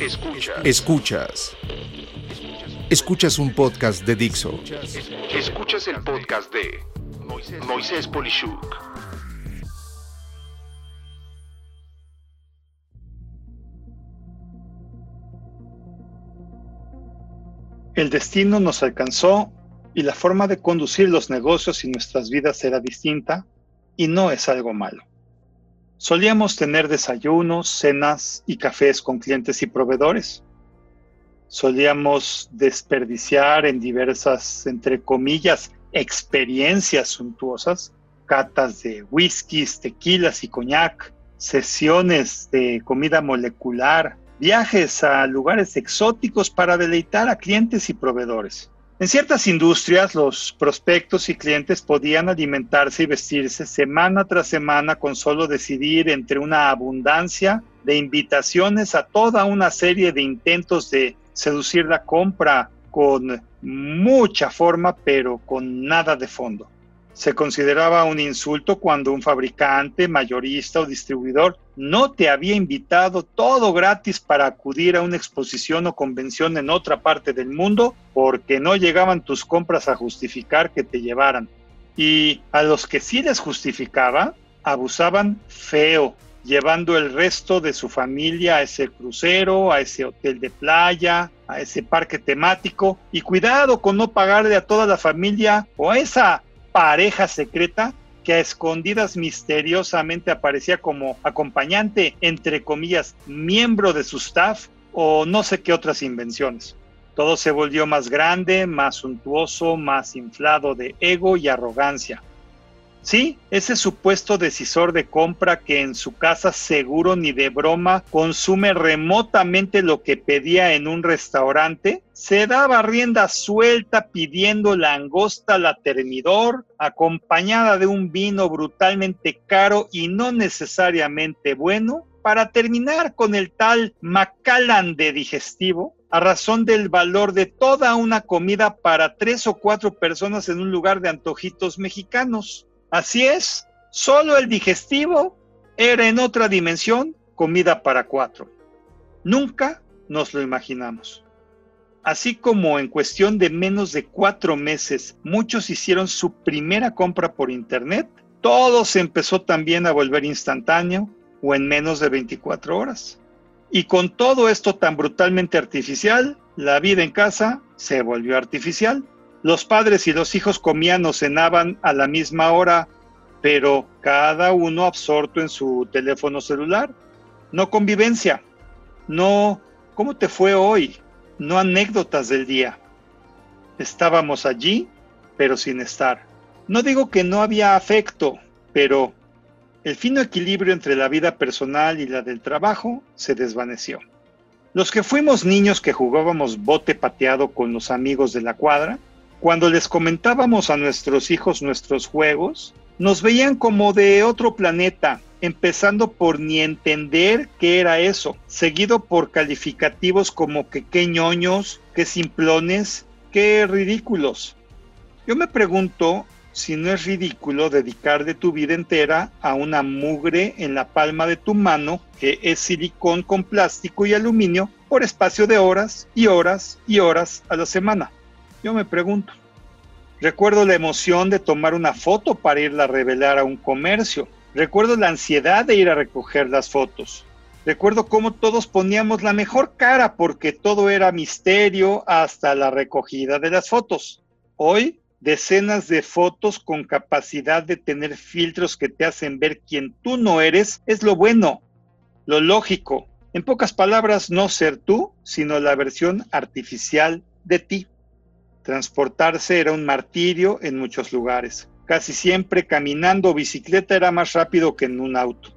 Escuchas. Escuchas. Escuchas un podcast de Dixo. Escuchas el podcast de Moisés Polishuk. El destino nos alcanzó y la forma de conducir los negocios y nuestras vidas era distinta y no es algo malo. Solíamos tener desayunos, cenas y cafés con clientes y proveedores. Solíamos desperdiciar en diversas, entre comillas, experiencias suntuosas, catas de whiskies, tequilas y coñac, sesiones de comida molecular, viajes a lugares exóticos para deleitar a clientes y proveedores. En ciertas industrias, los prospectos y clientes podían alimentarse y vestirse semana tras semana con solo decidir entre una abundancia de invitaciones a toda una serie de intentos de seducir la compra con mucha forma, pero con nada de fondo. Se consideraba un insulto cuando un fabricante, mayorista o distribuidor no te había invitado todo gratis para acudir a una exposición o convención en otra parte del mundo porque no llegaban tus compras a justificar que te llevaran. Y a los que sí les justificaba, abusaban feo, llevando el resto de su familia a ese crucero, a ese hotel de playa, a ese parque temático. Y cuidado con no pagarle a toda la familia o esa pareja secreta que a escondidas misteriosamente aparecía como acompañante, entre comillas, miembro de su staff o no sé qué otras invenciones. Todo se volvió más grande, más suntuoso, más inflado de ego y arrogancia. Sí, ese supuesto decisor de compra que en su casa seguro ni de broma consume remotamente lo que pedía en un restaurante, se daba rienda suelta pidiendo la angosta la termidor, acompañada de un vino brutalmente caro y no necesariamente bueno, para terminar con el tal Macallan de digestivo, a razón del valor de toda una comida para tres o cuatro personas en un lugar de antojitos mexicanos. Así es, solo el digestivo era en otra dimensión comida para cuatro. Nunca nos lo imaginamos. Así como en cuestión de menos de cuatro meses muchos hicieron su primera compra por Internet, todo se empezó también a volver instantáneo o en menos de 24 horas. Y con todo esto tan brutalmente artificial, la vida en casa se volvió artificial. Los padres y los hijos comían o cenaban a la misma hora, pero cada uno absorto en su teléfono celular. No convivencia, no cómo te fue hoy, no anécdotas del día. Estábamos allí, pero sin estar. No digo que no había afecto, pero el fino equilibrio entre la vida personal y la del trabajo se desvaneció. Los que fuimos niños que jugábamos bote pateado con los amigos de la cuadra, cuando les comentábamos a nuestros hijos nuestros juegos, nos veían como de otro planeta, empezando por ni entender qué era eso, seguido por calificativos como que qué ñoños, qué simplones, qué ridículos. Yo me pregunto si no es ridículo dedicar de tu vida entera a una mugre en la palma de tu mano que es silicón con plástico y aluminio por espacio de horas y horas y horas a la semana. Yo me pregunto. Recuerdo la emoción de tomar una foto para irla a revelar a un comercio. Recuerdo la ansiedad de ir a recoger las fotos. Recuerdo cómo todos poníamos la mejor cara porque todo era misterio hasta la recogida de las fotos. Hoy, decenas de fotos con capacidad de tener filtros que te hacen ver quién tú no eres es lo bueno, lo lógico. En pocas palabras, no ser tú, sino la versión artificial de ti. Transportarse era un martirio en muchos lugares. Casi siempre caminando o bicicleta era más rápido que en un auto.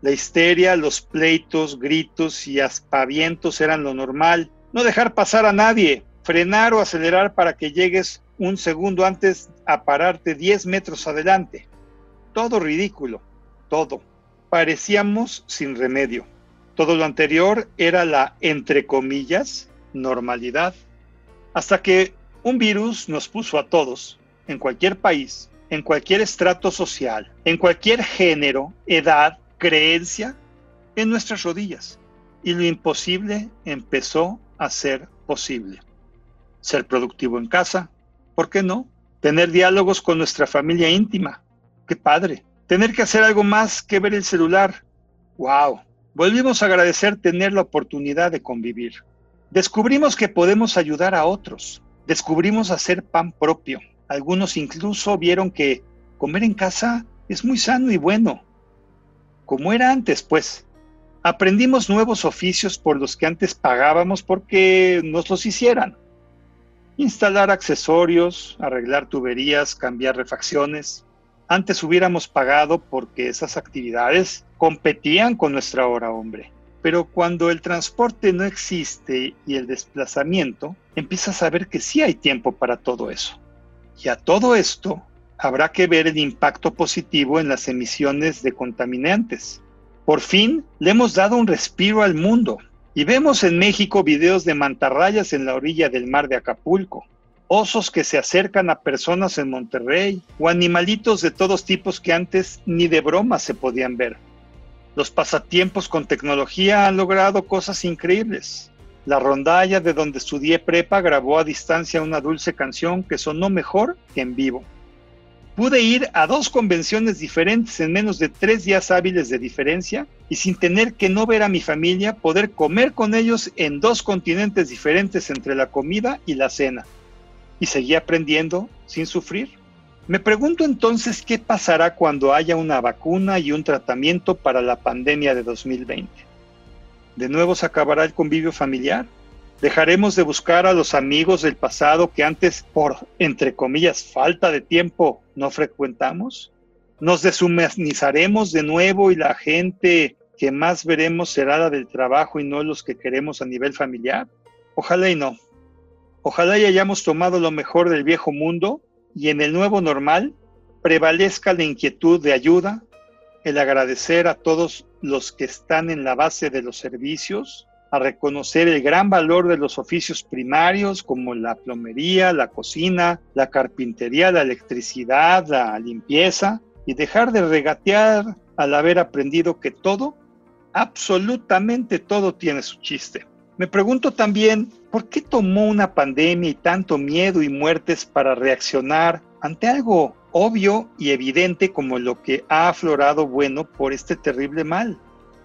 La histeria, los pleitos, gritos y aspavientos eran lo normal. No dejar pasar a nadie, frenar o acelerar para que llegues un segundo antes a pararte 10 metros adelante. Todo ridículo, todo. Parecíamos sin remedio. Todo lo anterior era la, entre comillas, normalidad hasta que un virus nos puso a todos, en cualquier país, en cualquier estrato social, en cualquier género, edad, creencia, en nuestras rodillas. y lo imposible empezó a ser posible. Ser productivo en casa, ¿por qué no? Tener diálogos con nuestra familia íntima, qué padre. Tener que hacer algo más que ver el celular, wow. Volvimos a agradecer tener la oportunidad de convivir. Descubrimos que podemos ayudar a otros. Descubrimos hacer pan propio. Algunos incluso vieron que comer en casa es muy sano y bueno. Como era antes, pues. Aprendimos nuevos oficios por los que antes pagábamos porque nos los hicieran. Instalar accesorios, arreglar tuberías, cambiar refacciones. Antes hubiéramos pagado porque esas actividades competían con nuestra hora hombre. Pero cuando el transporte no existe y el desplazamiento, empiezas a ver que sí hay tiempo para todo eso. Y a todo esto habrá que ver el impacto positivo en las emisiones de contaminantes. Por fin le hemos dado un respiro al mundo y vemos en México videos de mantarrayas en la orilla del mar de Acapulco, osos que se acercan a personas en Monterrey o animalitos de todos tipos que antes ni de broma se podían ver. Los pasatiempos con tecnología han logrado cosas increíbles. La rondalla de donde estudié prepa grabó a distancia una dulce canción que sonó mejor que en vivo. Pude ir a dos convenciones diferentes en menos de tres días hábiles de diferencia y sin tener que no ver a mi familia, poder comer con ellos en dos continentes diferentes entre la comida y la cena. Y seguí aprendiendo sin sufrir. Me pregunto entonces qué pasará cuando haya una vacuna y un tratamiento para la pandemia de 2020. ¿De nuevo se acabará el convivio familiar? ¿Dejaremos de buscar a los amigos del pasado que antes, por, entre comillas, falta de tiempo, no frecuentamos? ¿Nos deshumanizaremos de nuevo y la gente que más veremos será la del trabajo y no los que queremos a nivel familiar? Ojalá y no. Ojalá y hayamos tomado lo mejor del viejo mundo y en el nuevo normal prevalezca la inquietud de ayuda, el agradecer a todos los que están en la base de los servicios, a reconocer el gran valor de los oficios primarios como la plomería, la cocina, la carpintería, la electricidad, la limpieza y dejar de regatear al haber aprendido que todo, absolutamente todo tiene su chiste. Me pregunto también, ¿por qué tomó una pandemia y tanto miedo y muertes para reaccionar ante algo obvio y evidente como lo que ha aflorado bueno por este terrible mal?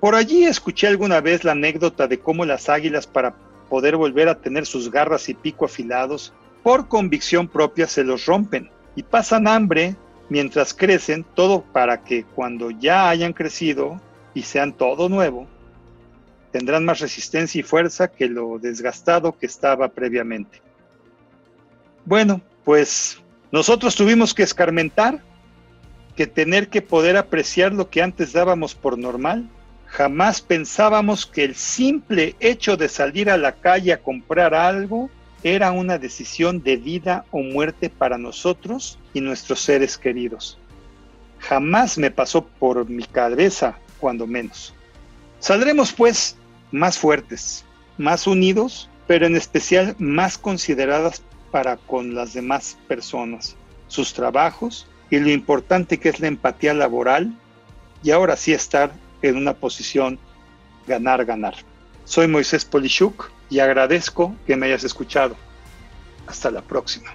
Por allí escuché alguna vez la anécdota de cómo las águilas para poder volver a tener sus garras y pico afilados, por convicción propia se los rompen y pasan hambre mientras crecen, todo para que cuando ya hayan crecido y sean todo nuevo, tendrán más resistencia y fuerza que lo desgastado que estaba previamente. Bueno, pues nosotros tuvimos que escarmentar, que tener que poder apreciar lo que antes dábamos por normal. Jamás pensábamos que el simple hecho de salir a la calle a comprar algo era una decisión de vida o muerte para nosotros y nuestros seres queridos. Jamás me pasó por mi cabeza, cuando menos. Saldremos pues más fuertes, más unidos, pero en especial más consideradas para con las demás personas, sus trabajos y lo importante que es la empatía laboral y ahora sí estar en una posición ganar-ganar. Soy Moisés Polishuk y agradezco que me hayas escuchado. Hasta la próxima.